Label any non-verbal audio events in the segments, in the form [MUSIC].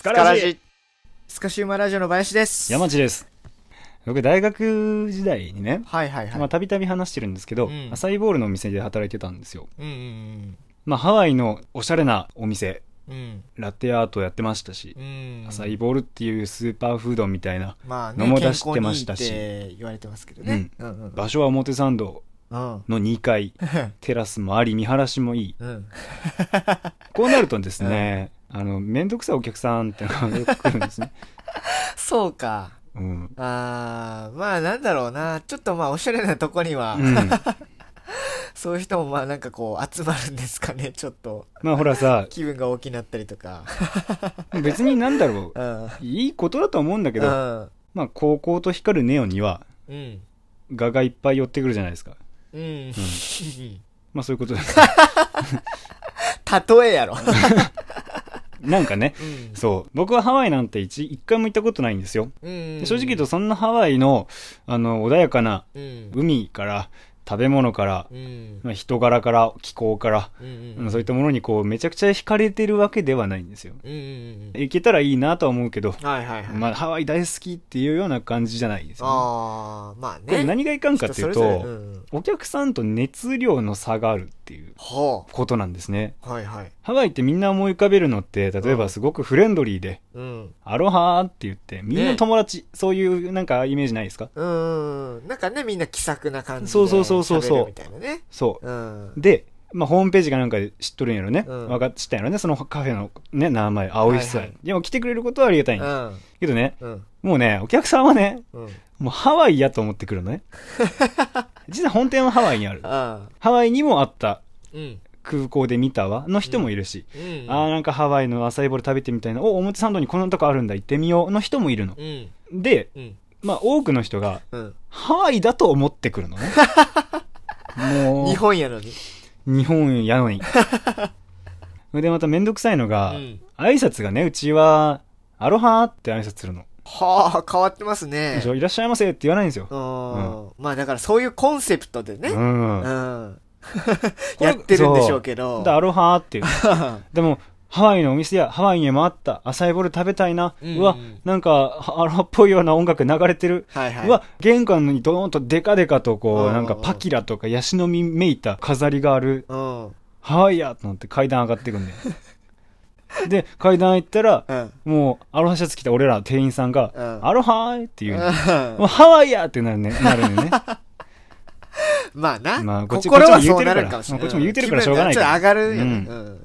スカラジスカシウマラジオの林です。山地です。僕、大学時代にね、はいはいはい。まあ、たびたび話してるんですけど、うんアサイーボールのお店で働いてたんですよ。うんうんまあ、ハワイのおしゃれなお店、うん。うん。ラテアートやってましたし、うん。アサイーボールっていうスーパーフードみたいな、まあね、のも出してましたし健康にいいって言われてますけどね。うんうん。場所は表参道うん。の2階、[LAUGHS] テラスもあり、見晴らしもいい。うん。こうなるとですね、[LAUGHS] あの、めんどくさいお客さんってのがよく来るんですね。[LAUGHS] そうか。うん。あー、まあなんだろうな。ちょっとまあおしゃれなとこには、うん。[LAUGHS] そういう人もまあなんかこう集まるんですかね。ちょっとまあほらさ、気分が大きなったりとか。[LAUGHS] 別になんだろうん。う、いいことだと思うんだけど、うん。まあ、高校と光るネオンには、うん。画がいっぱい寄ってくるじゃないですか。うん。まあ、そういうことです。例えやろ。なんかね、うんそう。僕はハワイなんて一一回も行ったことないんですよ。うん。正直言うと、そんなハワイの、あの、穏やかなうん。海から、食べ物から、うん。まあ、人柄から、気候から、うんあのそういったものにこう、めちゃくちゃ惹かれてるわけではないんですよ。うんうんうん。行けたらいいなとは思うけど、はいはいはい。まあ、ハワイ大好きっていうような感じじゃないですよ、ね。ああ、まあね。これ何がいかんかっていうと、うんお客さんと熱量の差があるっていうはことなんですね。あ。はいはい。ハワイってみんな思い浮かべるのって、例えばすごくフレンドリーで、うん。アロハーって言って、みんな友達、そういうなんかイメージないですか？うんうん。なんかね、みんな気さくな感じで。そうそうそうそうそうみたいなね。そう。うん。で、まあ、ホームページかなんかで知っとるんやろね。うん分かっ知ったんやろね。そのカフェのね、名前、青い室、はいはいでも来てくれることはありがたいんうやん。けどね、うん。もうね、お客さんはね、うん。もうハワイやと思ってくるのね。[LAUGHS] 実は本店はハワイにある。あハワイにもあったうん。空港で見たわの人もいるし、うん。あーなんかハワイのアサイーボール食べてみたいな、お、表参道にこんなとこあるんだ、行ってみようの人もいるの。うん。で、うん。まあ多くの人がうん。ハワイだと思ってくるのね。[LAUGHS] もう、日本やのに。日本やのに。そ [LAUGHS] れでまためんどくさいのが、うん挨拶がね、うちは、アロハーって挨拶するの。はあ、変わってますでねいらっしゃいませって言わないんですよ。うん。まあだからそういうコンセプトでね。う。うんん。[LAUGHS] やってるんでしょうけど。でアロハーっていう。[LAUGHS] でも、ハワイのお店やハワイにもあったアサイーボール食べたいな。うんうわ、なんか、アロハっぽいような音楽流れてる。はいはいうわ、玄関にドーンとデカデカとこう、うんなんかパキラとかヤシの実めいた飾りがある。うん。ハワイやと思って階段上がってくんで。で、階段行ったら、うん。もう、アロハシャツ着た俺ら店員さんが、うんアロハーって言うの。うんもうハワイやってなるね、なるね。[LAUGHS] まあな。まあこっち心はそうてるからなるかもしれない。まあこっちも言うてるからしょうがない気分がちょっと上がるよね。ううん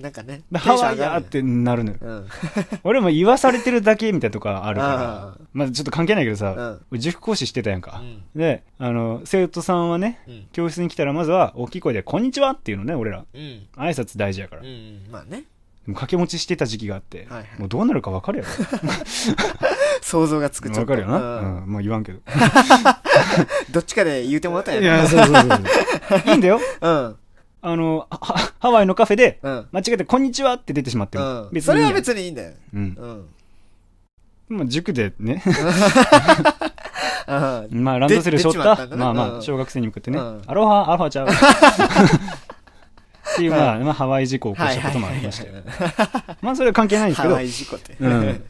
なんかね。でハワイやってなるのよ。うん。[LAUGHS] 俺も言わされてるだけみたいなとこあるか [LAUGHS] あら。まあちょっと関係ないけどさ、うん俺塾講師してたやんか。うんで、あの、生徒さんはね、うん。教室に来たらまずは大きい声で、こんにちはっていうのね、俺ら。うん。挨拶大事やから。まあね。も掛け持ちしてた時期があって、はいはいもうどうなるか分かるや [LAUGHS] 想像がつくろ。ちょっと分かるよな。ううんん。まあ言わんけど。[LAUGHS] どっちかで言うてもらったんいやや、そうそうそう。[LAUGHS] いいんだよ。うん。あの、はハワイのカフェで、うん。間違えて、こんにちはって出てしまっても、うん。それは別にいいやん別にいいんだよ。うん。うん。まあ、塾でね、うん。まあ、ランドセル背負った、まあまあ、うん小学生に向かってね、うんアロハ、アロハちゃう。まあ、まあ、ハワイ事故を起こしたこともありましたよ。まあ、それは関係ないんですけどハワ、イ事故って。うん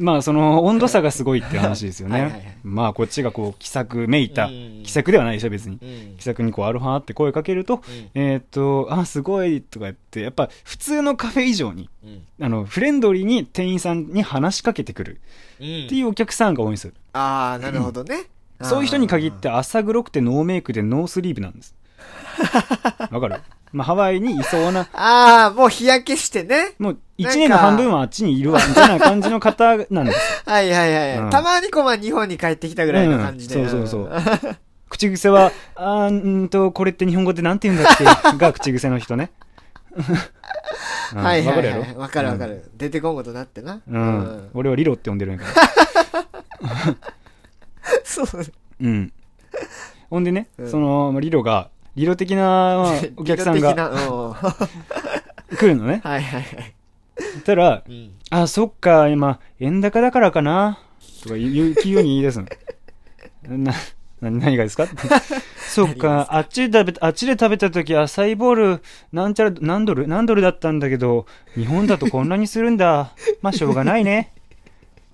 まあ、その、温度差がすごいって話ですよはいはいはいね。まあ、こっちがこう、気さくめいたうん、気さくではないでしょ、別に。うん気さくにこう、アロハって声かけると、えーっと、あ、すごい、とか言って、やっぱ、普通のカフェ以上に、うん。あの、フレンドリーに店員さんに話しかけてくるうんっていうお客さんが多いんですよ。ああ、なるほどね。そういう人に限って浅黒くてノーメイクでノースリーブなんです。わかる？まあ、ハワイにいそうな、[LAUGHS] ああ、もう日焼けしてね。もう一年の半分はあっちにいるわ、みたいな感じの方なんです [LAUGHS] はいはいはい。うんたまにこう、まあ日本に帰ってきたぐらいの感じで。うんそうそうそう口癖は、あーんーと、これって日本語でなんて言うんだっけ？[LAUGHS] が口癖の人ね。うんはいはいわかるやろ？はい。わかるわかる。出てこんことなってな。うん。うん俺はリロって呼んでるんやから。そう。うん。ほんでね、うんその、リロが、リロ的なまあ [LAUGHS] お客さんが [LAUGHS] [LAUGHS] 来るのね。いはいはい。そしたら、うんあ、そっか、今、円高だからかな、とか言う、言うに言い出すの。な、な、何がですか？そっか、あっちで食べ、あっちで食べた時、アサイボール、なんちゃら、何ドル何ドルだったんだけど、日本だとこんなにするんだ。まあ、しょうがないね。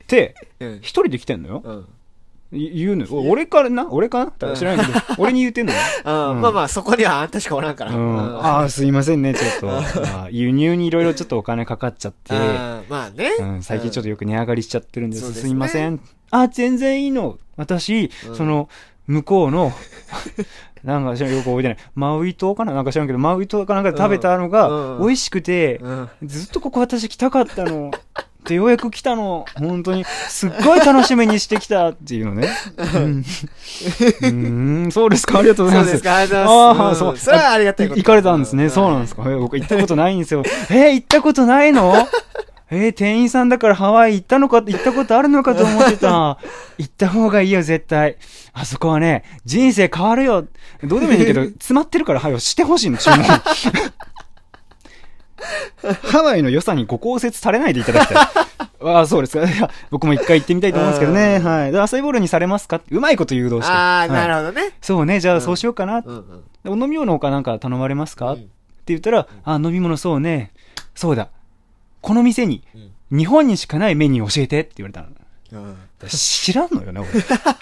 って、うん一人で来てんのよ。うんい言うの俺からな？俺かな？知らないけど、[LAUGHS] 俺に言うてんのよ。うん。まあまあ、そこにはあんたしかおらんから。ああ、すいませんね、ちょっと。まあ輸入にいろいろちょっとお金かかっちゃって、うん。まあね。うん、最近ちょっとよく値上がりしちゃってるんです。すいません。あ、全然いいの。私、うん。その、向こうの、[LAUGHS] なんか知らんよく覚えてない。マウイ島かな？なんか知らんけど、マウイ島かなんかで食べたのうん。が、うん。美味しくて、うん。ずっとここ私来たかったの。[LAUGHS] で、ようやく来たの。本当に、すっごい楽しみにしてきたっていうのね。うん。ん、そうですか？ありがとうございます。そうですか、ありがとうございます。ああ、そう。それはありがたいこと。行かれたんですね。そうなんですか？え僕行ったことないんですよ。えー行ったことないの？えー店員さんだからハワイ行ったのか、行ったことあるのかと思ってた。行った方がいいよ、絶対。あそこはね、人生変わるよ。どうでもいいけど、詰まってるから、はよ、してほしいの、注文。ハワイの良さにご考説されないでいただきたい。あ [LAUGHS] あ、そうですか。いや、僕も一回行ってみたいと思うんですけどね。うんはい。で、アサイボールにされますか？うまいこと誘導して？ああ、なはいるほどね。そうね、じゃあそうしようかな。うんうん。でお飲み物他なんか頼まれますか、ってうん言ったら、あ、飲み物そうね。そうだ。この店に、うん日本にしかないメニュー教えてって言われたの。うん知らんのよね、俺。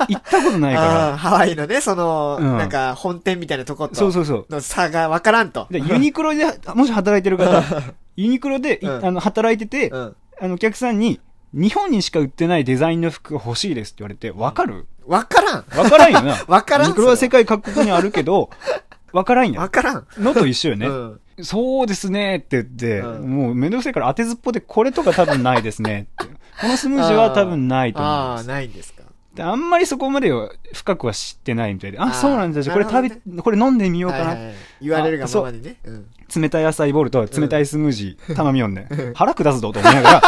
行ったことない [LAUGHS] あかあ、ハワイのね、その、うんなんか、本店みたいなとこと、ら。そうそうそう。の差がわからんと。で、ユニクロで、もし働いてる方、[LAUGHS] ユニクロで、いうんあの、働いてて、うん。あの、お客さんに、日本にしか売ってないデザインの服が欲しいですって言われて、わかる？わからん。わからんよな。[LAUGHS] わからんユニクロは世界各国にあるけど、わからんやわからん。のと一緒よね。うん。そうですねって言って、うんもうめんどくさいから当てずっぽでこれとか多分ないですねって。このスムージーは多分ないと思いああ、ます。ないんですか。であんまりそこまでは深くは知ってないみたいで、あ、あーそうなんですよ。これ食べ、なるほこれ飲んでみようかな。はいはいはい言われるがままにね。うん。冷たい野菜ボールと冷たいスムージー、頼みよんね。腹下すぞと思いながら、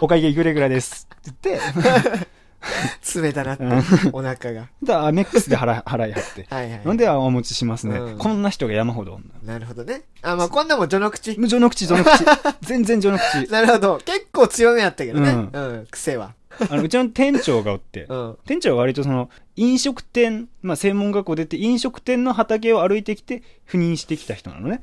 お会計いくらぐらいですって言って、[LAUGHS] [LAUGHS] 冷たなって、お腹が。で、アメックスで払 [LAUGHS] 払いはって。はいはい。なんでお持ちしますね。うんこんな人が山ほど。なるほどね。あ、まあこんなもん序の口。序の口、序の口。全然序の口。なるほど。結構強めやったけどね。ううん。癖は。あのうちの店長がおって、[LAUGHS] うん。店長は割とその飲食店、まあ、専門学校出て飲食店の畑を歩いてきて赴任してきた人なのね。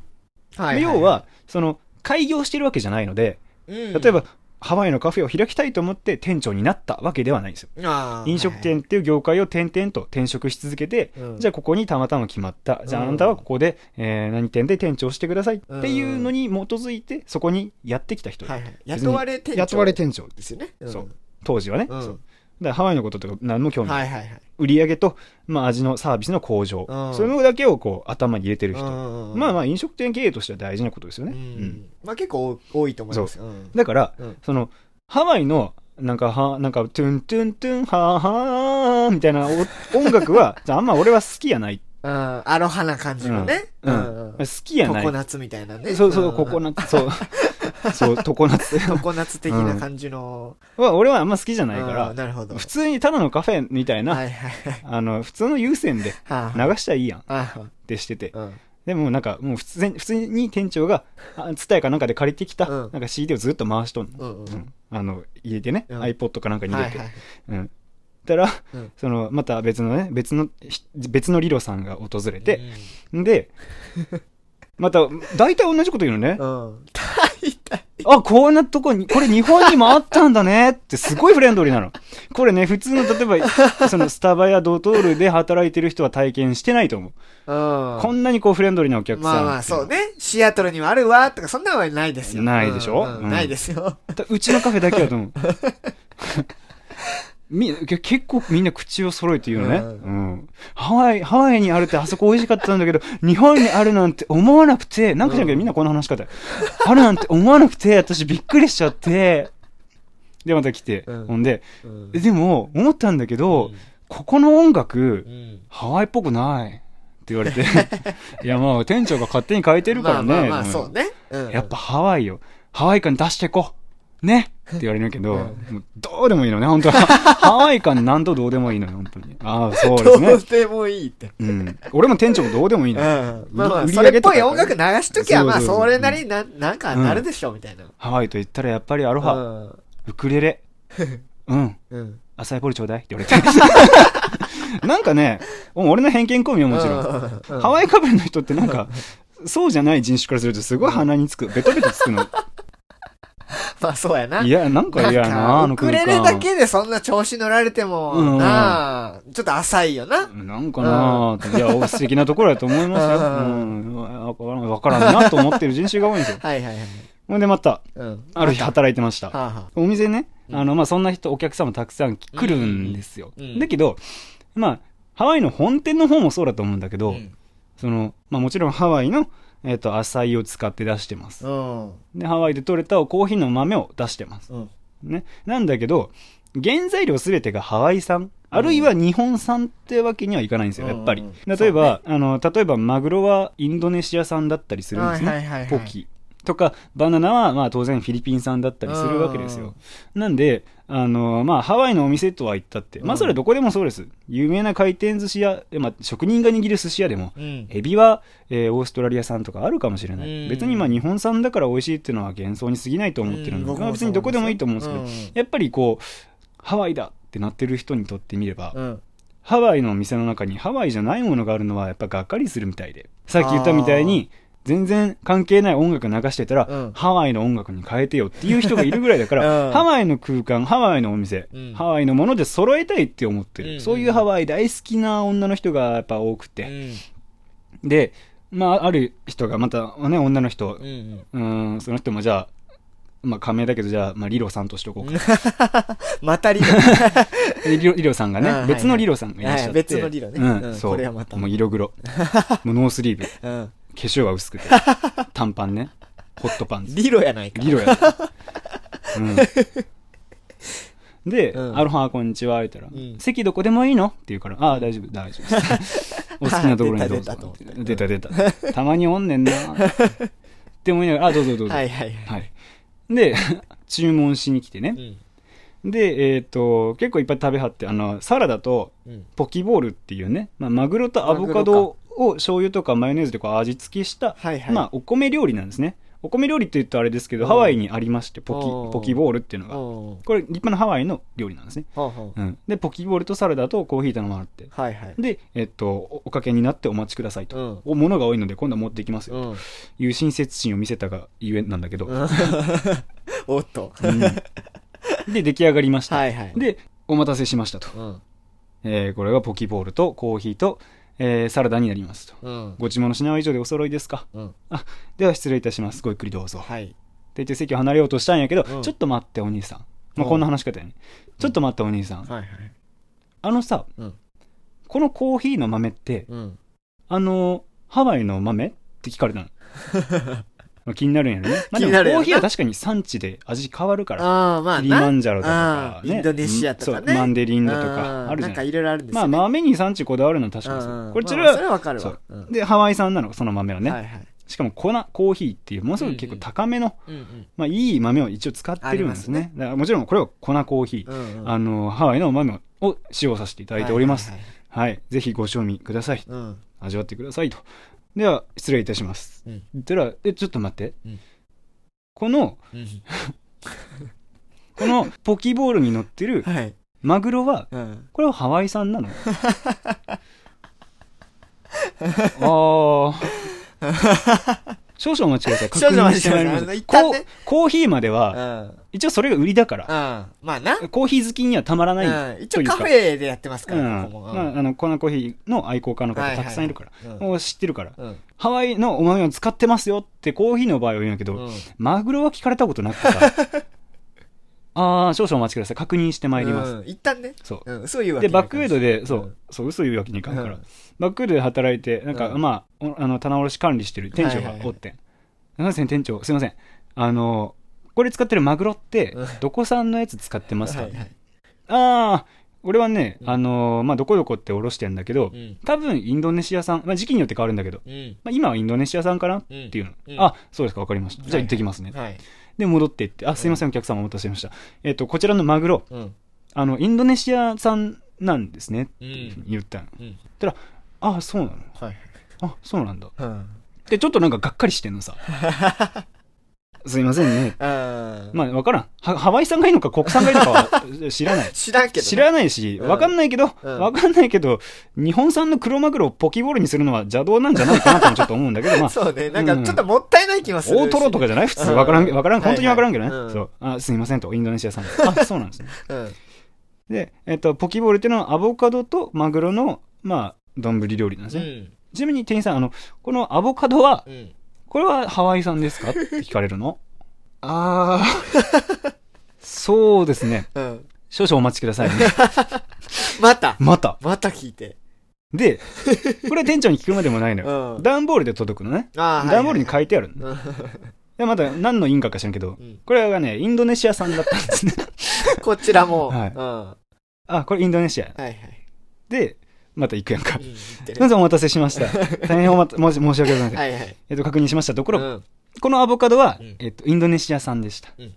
はで要は、その開業してるわけじゃないので、例例えば、ハワイのカフェを開きたいと思って店長になったわけではないんですよ。飲食店っていう業界を転々と転職し続けて、うんじゃあここにたまたま決まった。じゃあうんあなたはここで、えー何店で店長してくださいっていうのに基づいて、そこにやってきた人。はいはい。雇われ店長。雇われ店長。ですよね。んそう。当時はね。うんだハワイのこととか何も興味ない。はいはいはい。売り上げと、まあ、味のサービスの向上、うん。そういうのだけをこう頭に入れてる人、うんまあまあ飲食店経営としては大事なことですよね、ううん。ん。まあ結構多いと思います。だから、うん。そのハワイのなんかはなんかトゥントゥントゥンはーはーみたいなお音楽はあ [LAUGHS] あんま俺は好きやない、うん。アロハな感じのね。うん。うん。好きやない。ココナッツみたいなね。そうそうココナナッツ。そうそうココナッツココナッツ的な感じの。は俺はあんま好きじゃないかうんらなるほど。普通にただのカフェみたいな、はいはいはい。[LAUGHS] あの普通の優先では流したらいいやんってしてて。あうん。でもなんかもう普通に普通に店長がツタヤかなんかで借りてきた、うん。なんか CD をずっと回しとんの、うんうんうん。あの入れてね、うん。iPod かなんかに入れて、はいはいうん。たら、うん。そのまた別のね別のひ別のリロさんが訪れて、でまた大体同じこと言うのね。あこんなとこにこれ日本にもあったんだねってすごいフレンドリーなのこれね普通の例えばそのスタバやドトールで働いてる人は体験してないと思う、うん。こんなにこうフレンドリーなお客さんまあまあ、そうね。シアトルにはあるわ、とか、そんなのはないですよ。ないでしょ？うんうんうんないですよ。だうちのカフェだけだと思う。[LAUGHS] みけ結構みんな口を揃えて言うのね、ううん。んハワイ、ハワイにあるってあそこ美味しかったんだけど、[LAUGHS] 日本にあるなんて思わなくて、なんかじゃんけどみんなこの話し方。[LAUGHS] あるなんて思わなくて、私びっくりしちゃって、でまた来て、うん。ほんで、でも思ったんだけど、うん。ここの音楽、うん。ハワイっぽくない。って言われて、[LAUGHS] いやまあ店長が勝手に変えてるからね。まあまあそうね。うん。やっぱ、ハワイよ。ハワイ感出してこ。ねって言われるけど、もうどうでもいいのね、本当は。[LAUGHS] ハワイ感なんとどうでもいいのよ、本当に。ああ、そうですねどう。でもいいって。うん。俺も店長もどうでもいいうん。のよ。まあまあ、それっぽい音楽流しときゃ、まあ、それなりにな、なんかなるでしょ、みたいな。ハワイと言ったらやっぱりアロハ、うんウクレレ、[LAUGHS] うん、うん。アサイポリちょうだいって言われて。[LAUGHS] なんかね、俺の偏見込みよ、もちろん。んハワイかぶれの人ってなんか、そうじゃない人種からするとすごい鼻につく。ベトベトつくの。[LAUGHS] まあそうやな。いや、なんか嫌やな、あのウク空間。レレだけでそんな調子乗られても、うんなあ、ちょっと浅いよな。なんかなぁ、いや、素敵なところだと思いますよ。ううんん。わからんわからんなと思ってる人種が多いんですよ。[LAUGHS] はいはいはい。ほんでまた、うん。ある日働いてました。お店ね、うんあの、まあ、そんな人、お客様たくさん来るんですよ。だけど、まあ、ハワイの本店の方もそうだと思うんだけあ、ど、その、まあ、もちろんハワイの、えっ、と、浅いを使って出してます。うん。で、ハワイで採れたコーヒーの豆を出してます。うん。ね。なんだけど、原材料すべてがハワイ産、あるいは日本産ってわけにはいかないんですよ、やっぱり。例えば、あの、例えばマグロはインドネシア産だったりするんですね。ポキ。とか、バナナはまあ当然フィリピン産だったりするわけですよ。なんで、あの、まあハワイのお店とは言ったって、まあそれはどこでもそうです。有名な回転寿司屋、まあ職人が握る寿司屋でも、うん。エビは、えーオーストラリア産とかあるかもしれない、うん。別にまあ日本産だから美味しいっていうのは幻想に過ぎないと思ってるんで、うん。別にどこでもいいと思うんですけど、やっぱりこうハワイだってなってる人にとってみれば、うん。ハワイの店の中にハワイじゃないものがあるのはやっぱがっかりするみたいで。さっき言ったみたいに全然関係ない音楽流してたら、うんハワイの音楽に変えてよっていう人がいるぐらいだから、[LAUGHS] うんハワイの空間ハワイのお店、うんハワイのもので揃えたいって思ってる、うんそういうハワイ大好きな女の人がやっぱ多くて、うん。で、まあ、ある人がまた、ね、女の人う、ん。その人もじゃあ、まあ、仮名だけど、じゃあ、まあ、リロさんとしておこうか。[LAUGHS] またリロ。で [LAUGHS] リロリロさんがね、別のリロさんがいらっしゃって。はい別のリロねうん、うんそう。これはまたもう色黒。もうノースリーブ。うん。化粧は薄くて。[LAUGHS] 短パンね。ホットパンツ。リロやないか。リロや。[LAUGHS] うん。で、うんアロハ、こんにちは、言ったら、ん席どこでもいいの？って言うから、ああ、大丈夫、大丈夫。[LAUGHS] お好きなところにどうぞ。出た出た。たまにおんねんな。って思いながら、あ、どうぞどうぞ。はいはいはい。はい。で、注文しに来てね。うん。で、えっ、と、結構いっぱい食べはって、あの、サラダとうん。ポキボールっていうね、まあ、マグロとアボカドを醤油とかマヨネーズでこう味付けした、はいはい。まあ、お米料理なんですね。お米料理って言うとあれですけど、うんハワイにありまして、ポうんキ、ポキボールっていうのが。うん。これ、立派なハワイの料理なんですね。ほうん。で、ポキボールとサラダとコーヒー頼まれて。はいはい。で、えっ、と、おおかけになってお待ちくださいと。うんお物が多いので今度は持っていきますよ。うん。という親切心を見せたがゆえなんだけど。[LAUGHS] おっと。うんで、出来上がりました。はいはい。で、お待たせしましたと。うん。えーこれがポキボールとコーヒーと、えーサラダになりますと。うん。ご注文の品は以上でお揃いですか？うん。あ、では失礼いたします。ごゆっくりどうぞ。ってはい。言って席を離れようとしたんやけど、うんちょっと待ってお兄さん。まあ、うんこんな話し方やね。ちょっと待ってお兄さん。はいはい。あのさ、うん。このコーヒーの豆って、うん。あの、ハワイの豆って聞かれたの？[LAUGHS] まあ気になるんやろね。[LAUGHS] まあ、でもコーヒーは確かに産地で味変わるから。ああ、まあリマンジャロだとあか、ね、ーインドネシアとかね。マンデリンだとうか、んあるじゃない。なんかいろいろあるんですまあ、よね。豆に産地こだわるのは確かにそうう。んこれ、それまあそれは、はわかるわで、ハワイ産なの、その豆はね。はいはい。しかも粉、コーヒーっていう、ものすごく結構高めの、うんうん。まあ、いい豆を一応使ってるんですね。だからもちろん、これは粉コーヒー。うんうんあの、ハワイの豆を使用させていただいております。はいはい。ぜひご賞味ください。はいはいうん。味わってくださいと。では、失礼いたします。うん言ったら、え、ちょっと待って。うんこの、うん。このポキボールに乗ってる [LAUGHS] はい。マグロは、うん。これはハワイ産なの？[LAUGHS] ああ。少々お待ちください。確少々お認してまいりますコーコーヒーまでうは、ん。一応それが売りだから。うん。まあな。コーヒー好きにはたまらないうん。一。応カフェでやってますかうん。ら。まあ、あの、粉コーヒーの愛好家の方たくさんいるから。ら。もう知ってるから。うん。ハワイのお豆を使ってますよってコーヒーの場合は言うんやけど、うん。マグロは聞かれたことなくてさ。[LAUGHS] ああ、少々お待ちください。確認してまいります。うん。一旦ね。そう。うん。嘘言うわけで、バックウェイドで、うんそう、そう、嘘言うわけにいかんから。うんバックウェイドで働いて、なんか、うんまあ、おあの、棚卸し管理してる店長がおってん。すいません、店長、すいません。あの、これ使ってるマグロってうん、どこ産のやつ使ってますか、はいはい。ああ、俺はね、うんあの、まあ、どこどこっておろしてんだけど、うん。多分インドネシア産、まあ、時期によって変わるんだけど、うん。まあ、今はインドネシア産かな？っうん。ていうの。うんあ、そうですか、わかりました。じゃあ行ってきますね。はい。で、戻っていって、あ、すいません、お客様お待たせしました。えっ、と、こちらのマグロ、うん。あの、インドネシア産なんですね。ってうん。言ったの。うん。あ、そうなのはい。あ、そうなんだ。うん。で、ちょっとなんかがっかりしてんのさ。[LAUGHS] すいませんね。[LAUGHS] まあ、わからん。はハワイ産がいいのか国産がいいのかは [LAUGHS] 知らない。知らんけど、ね。知らないし、うんわかんないけど、うんわかんないけど、日本産のクロマグロをポキボールにするのは邪道なんじゃないかなともちょっと思うんだけど、まあ、[LAUGHS] そうね。なんかちょっともったいない気もするし。大トロとかじゃない？普通。わからん、わからん、本当にわからんけどね。はいはいそう。あ、すいませんと、インドネシア産。あ、そうなんですね。うん。で、えっと、ポキボールっていうのはアボカドとマグロの、まあ、丼料理なんですね。うん。ちなみに店員さん、あの、このアボカドは、うん。これはハワイ産ですか？[LAUGHS] って聞かれるの？あー、[LAUGHS] そうですね。うん。少々お待ちくださいね。[LAUGHS] また。また。また聞いて。で、これは店長に聞くまでもないのよ。うん。段ボールで届くのね。段ボールにはい書いてあるの。はいで、まだ何の因果か知らんけど、うんこれがね、インドネシア産だったんですね。うんこちらも。はいうん。はあ、これインドネシア。いはい。で、また行くやんかうん。。言ってるまずお待たせしました。[LAUGHS] 大変おまた申し申し訳ございません。はいはい。えっと、確認しましたところ、うんこのアボカドは、うんえっと、インドネシア産でした。うんっ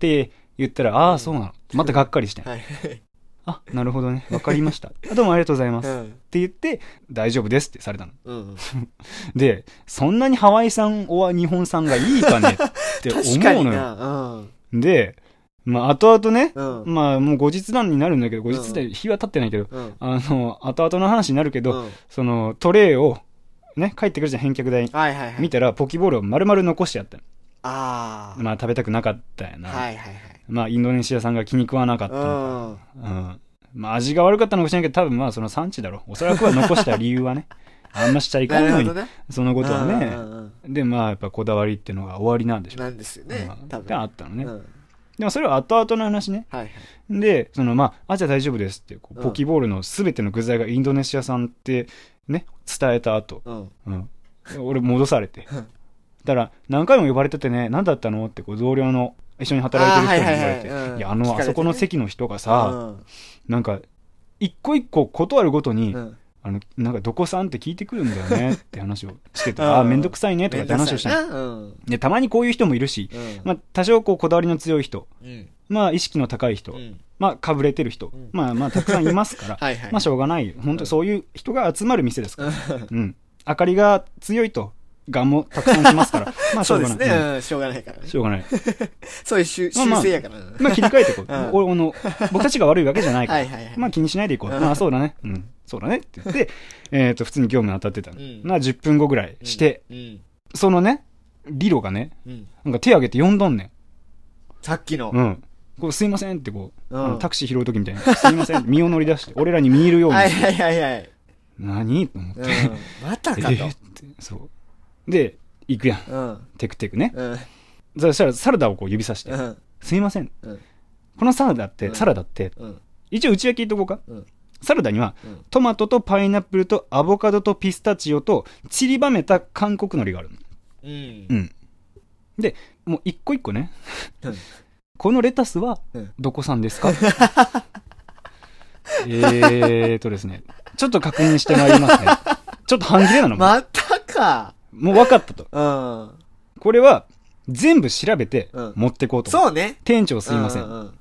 て言ったら、ああ、そうなの。またがっかりして。はいはい。あ、なるほどね。わかりました。[LAUGHS] あどうもありがとうございます。っうん。て言って、大丈夫ですってされたの。うん。[LAUGHS] で、そんなにハワイ産は日本産がいいかねって思うのよ。で、まあ、後々ね、うん。まあ、もう後日談になるんだけど、後日で日は経ってないけど、うん。あの、後々の話になるけど、うんその、トレイを、ね、帰ってくるじゃん、返却台に。はいはいはい。見たら、ポキボールを丸々残してやったのああ。まあ、食べたくなかったよな。はいはいはい。まあ、インドネシア産が気に食わなかったのうん。か。うん。まあ、味が悪かったのかもしれないけど、多分まあ、その産地だろう。おそらくは残した理由はね、[LAUGHS] あんましちゃいかんるほど、ね。そのことはね。うんうんうんで、まあ、やっぱこだわりっていうのが終わりなんでしょう。なんですよねうん。多ってあ分。ったのね。うんでもそれは後々の話ね。はいはい。で、そのまあ、あ、じゃあ大丈夫ですって、ポキボールのすべての具材がインドネシア産ってね、伝えた後、うん。うん。俺戻されて。うんだから、何回も呼ばれててね、何だったのってこう同僚の一緒に働いてる人に言われて、はいはいはいうんいや、あの、ねあそこの席の人がさ、うんなんか、一個一個断るごとに、うんあの、なんかどこさんって聞いてくるんだよねって話をしてて、[LAUGHS] うんああ、めんどくさいねとかって話をしたの。で、たまにこういう人もいるし、うんまあ、多少こうこだわりの強い人、うん。まあ、意識の高い人、うんまあ、かぶれてる人、んまあ、まあ、たくさんいますから。[LAUGHS] まあ、しょうがない。本当そういう人が集まる店ですから。うんうん。明かりが強いと、ガンもたくさん来ますから、[LAUGHS] まあ、しょがない。そううですね。うんうんしょうがないからね。しょうがない。そういう習まあまあ習性やからな。まあ、切り替えていこう。うんおあの僕たちが悪いわけじゃないから。はいはいはいまあ、気にしないでいこう。うんまあ、そうだね。うん。そうだねって言って、[LAUGHS] えっと、普通に業務に当たってたの。うんまあ、10分後ぐらいして、うん。そのね、リロがね、うん。なんか手挙げて呼んどんねさっきのん。。うん。こうすいませんってこう、うんタクシー拾うときみたいな。すいません。[LAUGHS] 身を乗り出して、俺らに見えるように。はいはいはいはい。何？と思って。うん。またかと。[LAUGHS] えーって、そう。で、行くやん。うん。テクテクね。うん。そしたらサラダをこう指さして、うん。すいません。うんこのサラダって、うんサラダって、うん。一応内訳言っとこうか。うんサラダには、うんトマトとパイナップルとアボカドとピスタチオと散りばめた韓国海苔があるの。うんう。ん。で、もう一個一個ね、うん [LAUGHS] このレタスはうんどこ産ですか？[LAUGHS] えーとですね、ちょっと確認してまいりますね。[LAUGHS] ちょっと半切れなの、またか。もう分かったと。うん。これは全部調べてうん持ってこうと。そうね。店長すいません。うんうん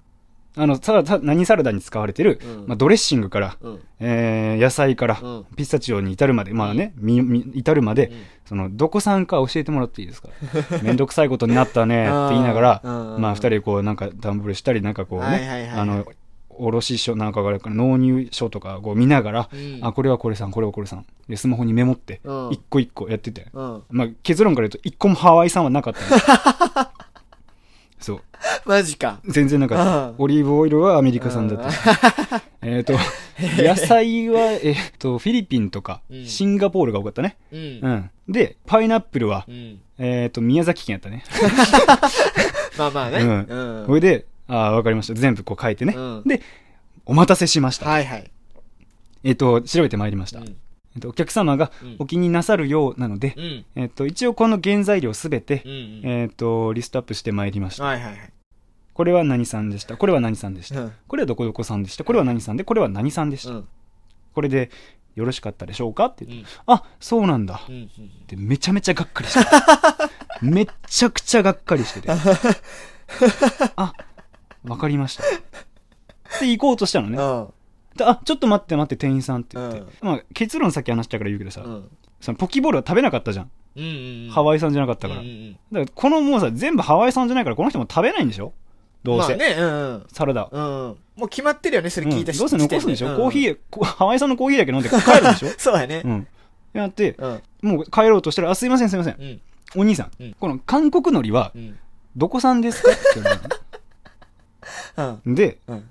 あの、サラダ、何サラダに使われてる、うん。まあ、ドレッシングから、うん。えー野菜から、うん。ピスタチオに至るまで、まあね、み、み、至るまで、うん。その、どこ産か教えてもらっていいですか？[LAUGHS] めんどくさいことになったね、[LAUGHS] って言いながら、まあ、二人でこう、なんか、ダンブルしたり、なんかこうね、はいはいはいはい。あの、卸書なんかがあるから、納入書とかこう見ながら、うん。あ、これはこれさん、これはこれさん。で、スマホにメモってうん、一個一個やってて。うん。まあ、結論から言うと、一個もハワイ産はなかったの [LAUGHS] そう。マジか。全然なかったうん。オリーブオイルはアメリカ産だった。[LAUGHS] えっと、野菜は、えっと、フィリピンとかうんシンガポールが多かったね。うんう。ん。で、パイナップルはう、ん。えっと、宮崎県やったね。[LAUGHS] まあまあね。うんうんそれで、ああ、わかりました。全部こう書いてねうん。で、お待たせしました。はいはい。えっと、調べてまいりました。うんえっと、お客様がうんお気になさるようなのでう、ん。えっと、一応この原材料すべてう、ん。えっと、リストアップしてまいりました。はいはいはい。これは何さんでした？これは何さんでした？うんこれはどこどこさんでした？これは何さんで？これは何さんでした？うん。これでよろしかったでしょうか？って言って、うん。あ、そうなんだ。うん。ってめちゃめちゃがっかりしてた。[LAUGHS] めっちゃくちゃがっかりしてて。[LAUGHS] あ、わかりました。で、行こうとしたのね。あ、ちょっと待って待って、店員さんって言って。まあ、結論さっき話したから言うけどさ、うん。そのポキボールは食べなかったじゃん。うんうんうん。ハワイ産じゃなかったから。だうんうんからこのもうさ、全部ハワイ産じゃないから、この人も食べないんでしょ？どうせ。まあね、うんサラダ。うん。うん。もう決まってるよね、それ聞いたうんどうせ残すんでしょ、コーヒー、こハワイ産のコーヒーだけ飲んで帰るんでしょ？[LAUGHS] そうやねう。ん。やって、うん。もう帰ろうとしたら、あ、すいませんすいません。うん。お兄さん、うんこの韓国海苔はうん。どこ産ですか？って言われ [LAUGHS] うん。たので、うん。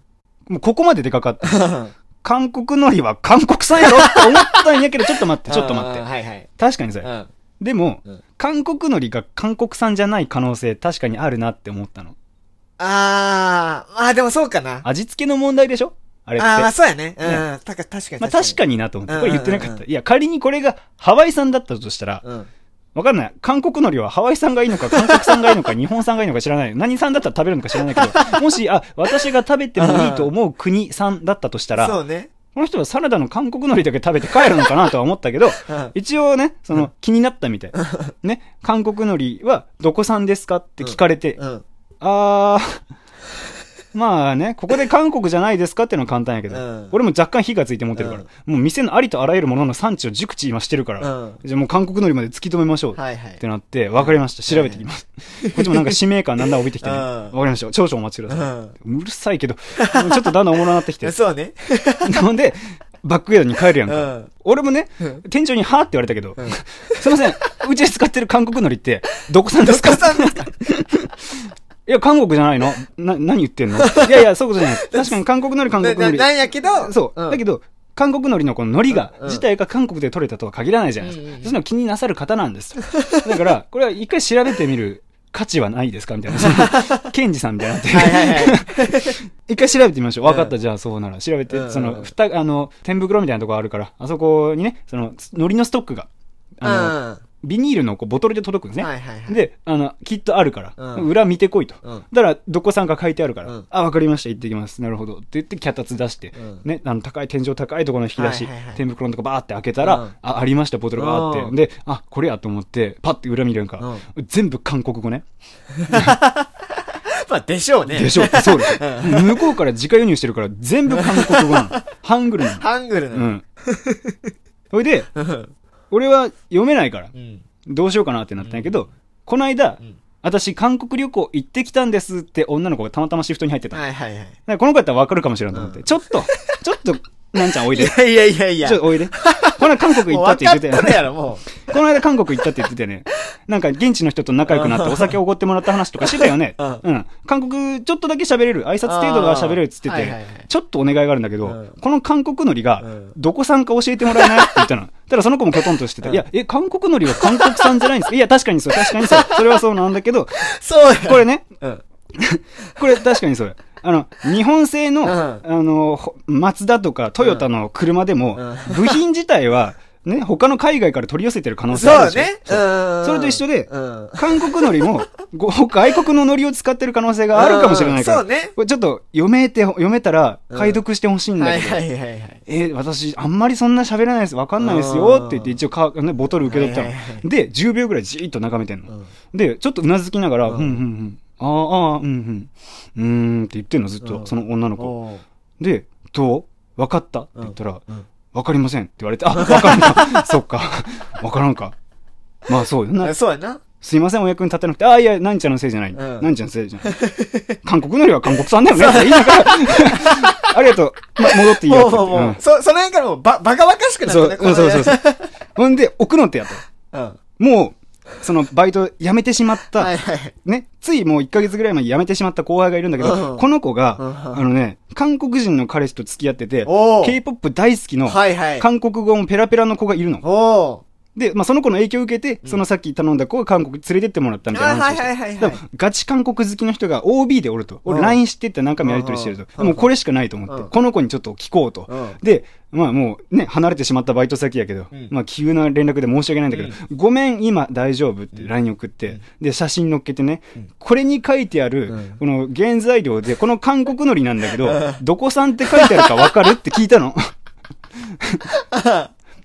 もうここまででかかった。[LAUGHS] 韓国海苔は韓国産やろ？って思ったんやけど、ちょっと待って、[LAUGHS] ちょっと待って。はいはい。確かにさ、うん。でも、うん韓国海苔が韓国産じゃない可能性確かにあるなって思ったの。あー、まあでもそうかな。味付けの問題でしょ？あれって。ああそうやね。うん。ねたか確かに。まあ確かになと思って。これ言ってなかった。いや、仮にこれがハワイ産だったとしたら、うん。わかんない。韓国海苔はハワイ産がいいのか、韓国産がいいのか、[LAUGHS] 日本産がいいのか知らない。何産だったら食べるのか知らないけど、[LAUGHS] もし、あ、私が食べてもいいと思う国産だったとしたら、そうね。この人はサラダの韓国海苔だけ食べて帰るのかなとは思ったけど、うん。一応ね、その、気になったみたい。[LAUGHS] ね、韓国海苔はどこ産ですかって聞かれて、うん。あー、まあね、ここで韓国じゃないですかっていうのは簡単やけど、うん俺も若干火がついて持ってるから、もう店のありとあらゆるものの産地を熟知今してるから、うん。じゃあもう韓国海苔まで突き止めましょう。って。なって、わかりました。調べてきます。こっちもなんか使命感だんだん帯びてきてね。うんわかりました。少々お待ちください。ううるさいけど、ちょっとだんだんおもろなってきてん。[LAUGHS] そうね。なので、バックヤードに帰るやんか。うん。俺もね、店長にはーって言われたけど、すいません、うちで使ってる韓国海苔って、どこ産ですか？どこ産ですか？いや、韓国じゃないの？な、何言ってんの？[LAUGHS] いやいや、そういうことじゃない。確かに韓国海苔、韓国なな海苔。なんやけど、そう。んだけど、韓国海苔のこの海苔が、うん自体が韓国で取れたとは限らないじゃないですか。うんうんうんそういうの気になさる方なんですよ。[LAUGHS] だから、これは一回調べてみる価値はないですか？みたいな。[LAUGHS] ケンジさんみたいになって。一回調べてみましょう。分かった、うんじゃあそうなら。調べて、うんその、ふた、あの、天袋みたいなとこあるから、あそこにね、その、海苔のストックが、あの、ビニールのこうボトルで届くんですうん。ね。はいはいはい。で、あの、きっとあるから、うん裏見てこいと。うん。だから、どこさんか書いてあるから、うんあ、わかりました、行ってきます。なるほど。って言って、脚立出して、うんね、あの、高い、天井高いところの引き出し、はいはいはい天袋のとこバーって開けたら、うんあ、ありました、ボトルがあって。うんで、あ、これやと思って、パッて裏見るんか、全部韓国語ね。[LAUGHS] まあ、でしょうね。でしょそうです。[LAUGHS] 向こうから自家輸入してるから、全部韓国語なの。[LAUGHS] ハングルなの。ハングルなの。うん。それで、うん。俺は読めないから、うん。どうしようかなってなったんやけど、この間、うん私、韓国旅行行ってきたんですって女の子がたまたまシフトに入ってた。はいはいはい。らこの子やったらわかるかもしれんと思って、うんちょっと、ちょっと、なんちゃんおいで。いやいやいやいや。ちょっとおいで。この間韓国行ったって言ってたよね。やろ、もこの間韓国行ったって言ってたよね。なんか現地の人と仲良くなってお酒おごってもらった話とかしてたよね。うんうん。韓国ちょっとだけ喋れる。挨拶程度が喋れるっつっててちょっとお願いがあるんだけどうん、この韓国海苔がうんどこ産か教えてもらえないって言ったの。[LAUGHS] ただその子もキョトンとしてた。うんいや、え、韓国海苔は韓国産じゃないんですか [LAUGHS] いや、確かにそう、確かにそう。それはそうなんだけど、う。そうや。これね、うん。[LAUGHS] これ確かにそうや。あの、日本製の、うんあの、ほマツダとかトヨタの車でも、うん部品自体は、ね、他の海外から取り寄せてる可能性あるでしょそうね。うん。それと一緒でうん。韓国海苔も、ご外国の海苔を使ってる可能性があるかもしれないから。うんそうねこれちょっと読めて、読めたら解読してほしいんだけど。はいはいはいはい。えー私、あんまりそんな喋れないです。わかんないですよ。って言って、一応か、ね、ボトル受け取ったの。はいはいはいで、10秒ぐらいじーっと眺めてんの。うんで、ちょっとうなずきながら、う、うんんうん、うん。ああ、ああ、うん、うん。うーんって言ってんの、ずっと、うんその女の子。で、どう？わかった？って言ったら、うんわかりませんって言われて、あ、わからんか。[LAUGHS] そっか。わからんか。まあそうよなあ。そうやな。すいません、お役に立てなくて。ああ、いや、なんちゃんのせいじゃない。うんなんちゃんのせいじゃない。韓国のりは韓国産だよね。[LAUGHS] いいのか。ありがとう。ま、戻っていいよ。もうもうそ、その辺からもう、ば、バカバカしくなったね、うんそうそうそう。ほんで、置くのってやった。うん。もう、そのバイト辞めてしまった、はいはい。ね、ついもう1ヶ月ぐらい前に辞めてしまった後輩がいるんだけど、うんこの子が、うんあのね、韓国人の彼氏と付き合ってて、K-POP 大好きの。韓国語もペラペラの子がいるの。おで、まあ、その子の影響を受けて、そのさっき頼んだ子が韓国連れてってもらったみたいな話をしてあはいはいはいガチ韓国好きの人が OB でおると。俺うん。LINE 知ってって何回もやり取りしてると。うんもうこれしかないと思って、うん。この子にちょっと聞こうと。うん。で、まあもうね、離れてしまったバイト先やけど、うん。まあ急な連絡で申し訳ないんだけど、ごめん、今大丈夫って LINE 送って、で、写真載っけてね、これに書いてある、うん。この原材料で、この韓国海苔なんだけど、どこ産って書いてあるかわかるって聞いたの。[LAUGHS]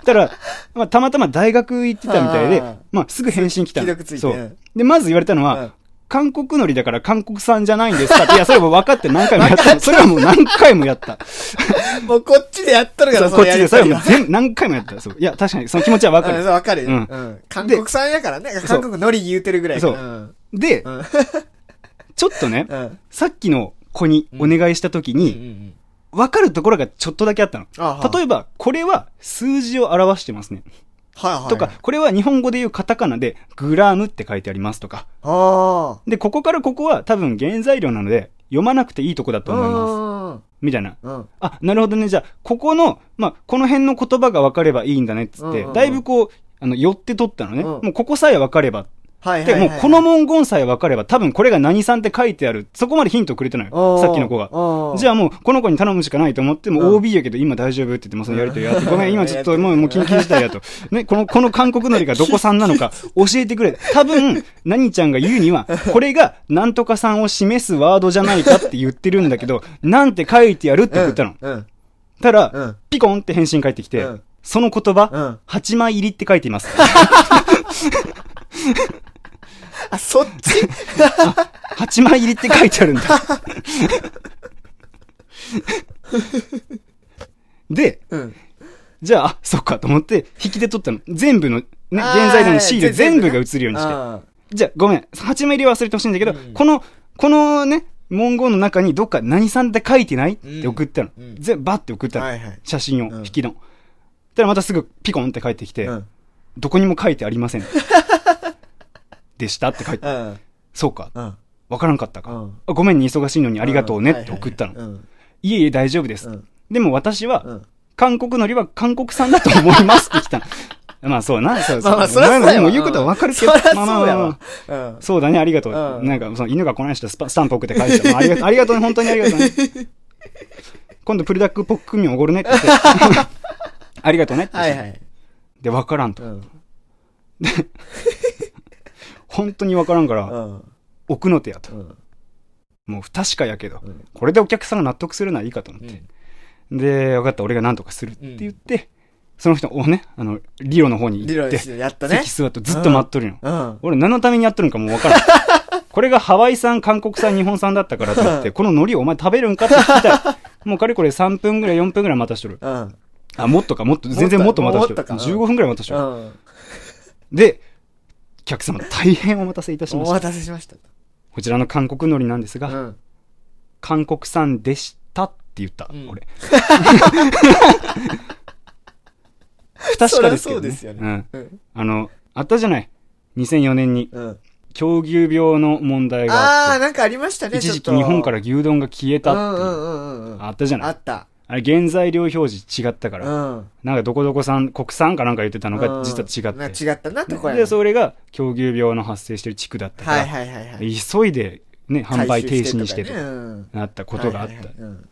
たら、まあ、たまたま大学行ってたみたいでまあ、すぐ返信来たの既読ついてそう。で、まず言われたのは、うん韓国海苔だから韓国産じゃないんですかって、いや、それも分かって何回もやったの。[LAUGHS] それはもう何回もやった。[LAUGHS] もうこっちでやっとるから、そうこっちで、それはもう全全何回もやった。そう。いや、確かにその気持ちは分かる。わかる。ううんん。韓国産やからね。韓国海苔言うてるぐらい。そううん。で、うん。ちょっとね、うん。さっきの子にお願いした時うんうに、ん分かるところがちょっとだけあったの。例えば、これは数字を表してますね。はいはい。とか、これは日本語で言うカタカナで、グラムって書いてありますとか。あで、ここからここは多分原材料なので、読まなくていいとこだあ。と思います。みたいな。うん。うん。あ、なるほどね。じゃあ、ここの、まあ、この辺の言葉が分かればいいんだねっつって、うんうんうんだいぶこう、あの、寄って取ったのね。うんもうここさえ分かれば。で、はいはいはい。もうこの文言さえ分かれば、多分これが何さんって書いてある。そこまでヒントくれてないよ。さっきの子が。じゃゃあもう、この子に頼むしかないと思って、もううん OB やけど今大丈夫って言って、もうそのやりとりやって、ごめん、今ちょっともう、もう緊急事態やと。ね、この、この韓国海苔がどこ産なのか教えてくれ。多分、何ちゃんが言うには、これがなんとかさんを示すワードじゃないかって言ってるんだけど、なんて書いてやるって送ったの。うん。たら、うん。ピコンって返信返ってきて、うんその言葉、うん。8枚入りって書いています。[LAUGHS] あ、そっち？8枚入りって書いてあるんだ。[LAUGHS] で、うん。じゃあ、あ、そっかと思って、引きで取ったの。全部の、ね、原材料のシール全部が映るようにして。あじゃあ、ごめん。8枚入りは忘れてほしいんだけど、うんこの、このね、文言の中にどっか何さんって書いてない、うんって送ったの。うん全部バッて送ったの。はいはい。写真を、うん引きの。たらまたすぐピコンって帰ってきて、うん。どこにも書いてありません。[LAUGHS] でしたって書いて、うん。そうか。うん。わからんかったか。うんあごめんね、忙しいのにありがとうねって送ったの。はいはいはいいえいえ、大丈夫です。うん。でも私は、うん。韓国海苔は韓国産だと思いますって来たの。[LAUGHS] まあそうな、そうそう。まあまあそりゃそうやわもう言うことはわかるけど。まあまあまあ。そうだね、ありがとう。うんなんか、その犬がこない人スパスタンプ送って書いてた。まあ、ありがとう、ありがとうね、本当にありがとうね。今度プルダックポックミンおごるねって言って。[LAUGHS] ありがとうねって。はいはい。で、わからんと。うん。[LAUGHS] 本当にわからんから、うん。奥の手やと。うん。もう不確かやけど、うんこれでお客さんが納得するのはいいかと思って。で、分かった、俺が何とかするって言って、その人をね、あの、リロの方に行って、やったね席。座ってずっと待っとるの。うん。俺何のためにやっとるんかもう分からん。[LAUGHS] これがハワイ産、韓国産、日本産だったからと言って、この海苔をお前食べるんかって聞きたい。もうかれこれ3分ぐらい、4分ぐらい待たしとる。うん。あ、もっとか、もっと、全然もっと待たしとる。もっとか15分ぐらい待たしとる。うん。で、お客様大変お待たせいたしおました。待たせしました。こちらの韓国海苔なんですが、うん。韓国産でしたって言った、うん俺。不確かですけど、ね。うですよねん。うん。あの、あったじゃない。2004年に、うん。狂牛病の問題があー、あなんかありましたね、一時期日本から牛丼が消えたって。あったじゃない。あった。あれ原材料表示違ったから、うん。なんかどこどこ産、国産かなんか言ってたのがうん実は違って。な違ったな、とこやなで、それが狂牛病の発生してる地区だったから、はいはいはいはい。急いで、ね、販売停止にしてとなったことがあった。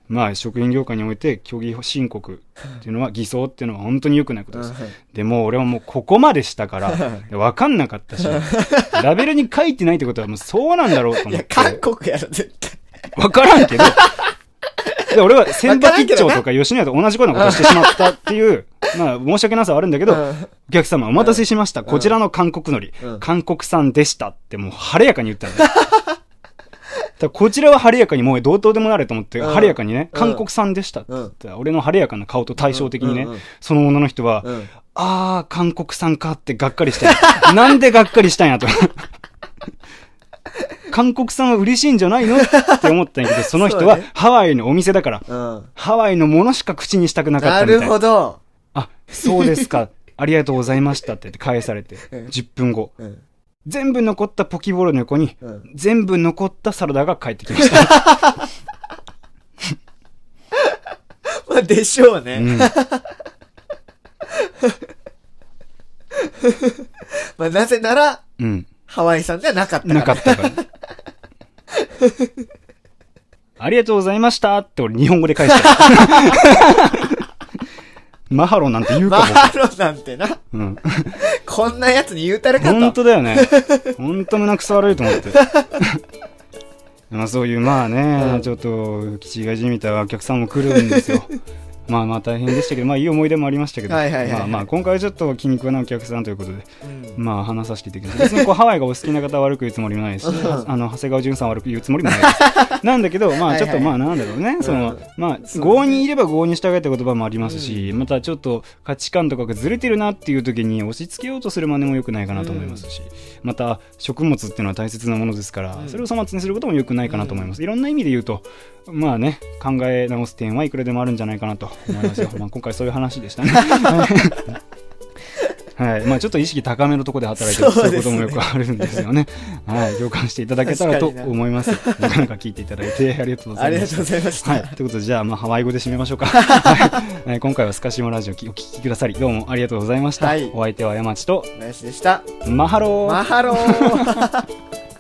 まあ、食品業界において虚偽申告っていうのは偽装っていうのは本当に良くないことです。でも俺はもうここまでしたから、分かんなかったし、[LAUGHS] ラベルに書いてないってことはもうそうなんだろうと思って。韓国やろ、絶対。分からんけど、で俺は千葉吉兆とか吉野家と同じようなことをしてしまったっていう、[LAUGHS] まあ申し訳なさはあるんだけど、うん。お客様お待たせしました。こちらの韓国海苔、うん。韓国産でしたってもう晴れやかに言ったん [LAUGHS] だよ。こちらは晴れやかにもう同等でもなれと思って、うん。晴れやかにね、うん。韓国産でしたって言ったら、俺の晴れやかな顔と対照的にね、その女の人は、うん。あー、韓国産かってがっかりした [LAUGHS] なんでがっかりしたんやと。韓国産は嬉しいんじゃないの？って思ったんやけど、[LAUGHS] その人はハワイのお店だから、うん。ハワイのものしか口にしたくなかっなたみたいるほど。あ、そうですか。[LAUGHS] ありがとうございましたって返されて、うん10分後。うん。全部残ったポキボロの横に、うん。全部残ったサラダが返ってきました。[LAUGHS] まあ、でしょうね。うんまあ、なぜなら、うん。ハワイさんではなかったから。なかったから。[LAUGHS] ありがとうございましたって俺日本語で返した。[LAUGHS] マハロなんて言うかマハロなんてな。も。うん。こんなやつに言うたるかと。本当だよね。本当胸くそ悪いと思って。[LAUGHS] まあそういう、まあね、うんちょっと、気違いじみたお客さんも来るんですよ。まあまあ大変でしたけど、まあいい思い出もありましたけど、はいはいはいはい。まあまあ今回はちょっと気に食わないお客さんということで、うん。まあ話させていただきます。別にこうハワイがお好きな方は悪く言うつもりもないです。し、[LAUGHS] あの長谷川潤さんは悪く言うつもりもないです。[LAUGHS] なんだけど、まあちょっとはいはい。まあなんだろうね、そのうんまあ合にいれば合に従えって言葉もありますし、またちょっと価値観とかがずれてるなっていう時に押し付けようとする真似も良くないかなと思いますし、また食物っていうのは大切なものですから、うん。それを粗末にすることも良くないかなと思います。いろんな意味で言うと、まあね、考え直す点はいくらでもあるんじゃないかなと思いますよ。まあ今回そういう話でしたね。[LAUGHS] はい、まあちょっと意識高めのところで働いてるそういうこともよくあるんですよね。はい、共感していただけたらと思います。なかなか聞いていただいてありがとうございますありがとう。ございました。はい、ということでじゃあまあハワイ語で締めましょうか。[LAUGHS] はいはい、今回はスカシマラジオお聞きくださりどうもありがとうございました。はいお相手は山地と林でした。 Mahalo。Mahalo [LAUGHS]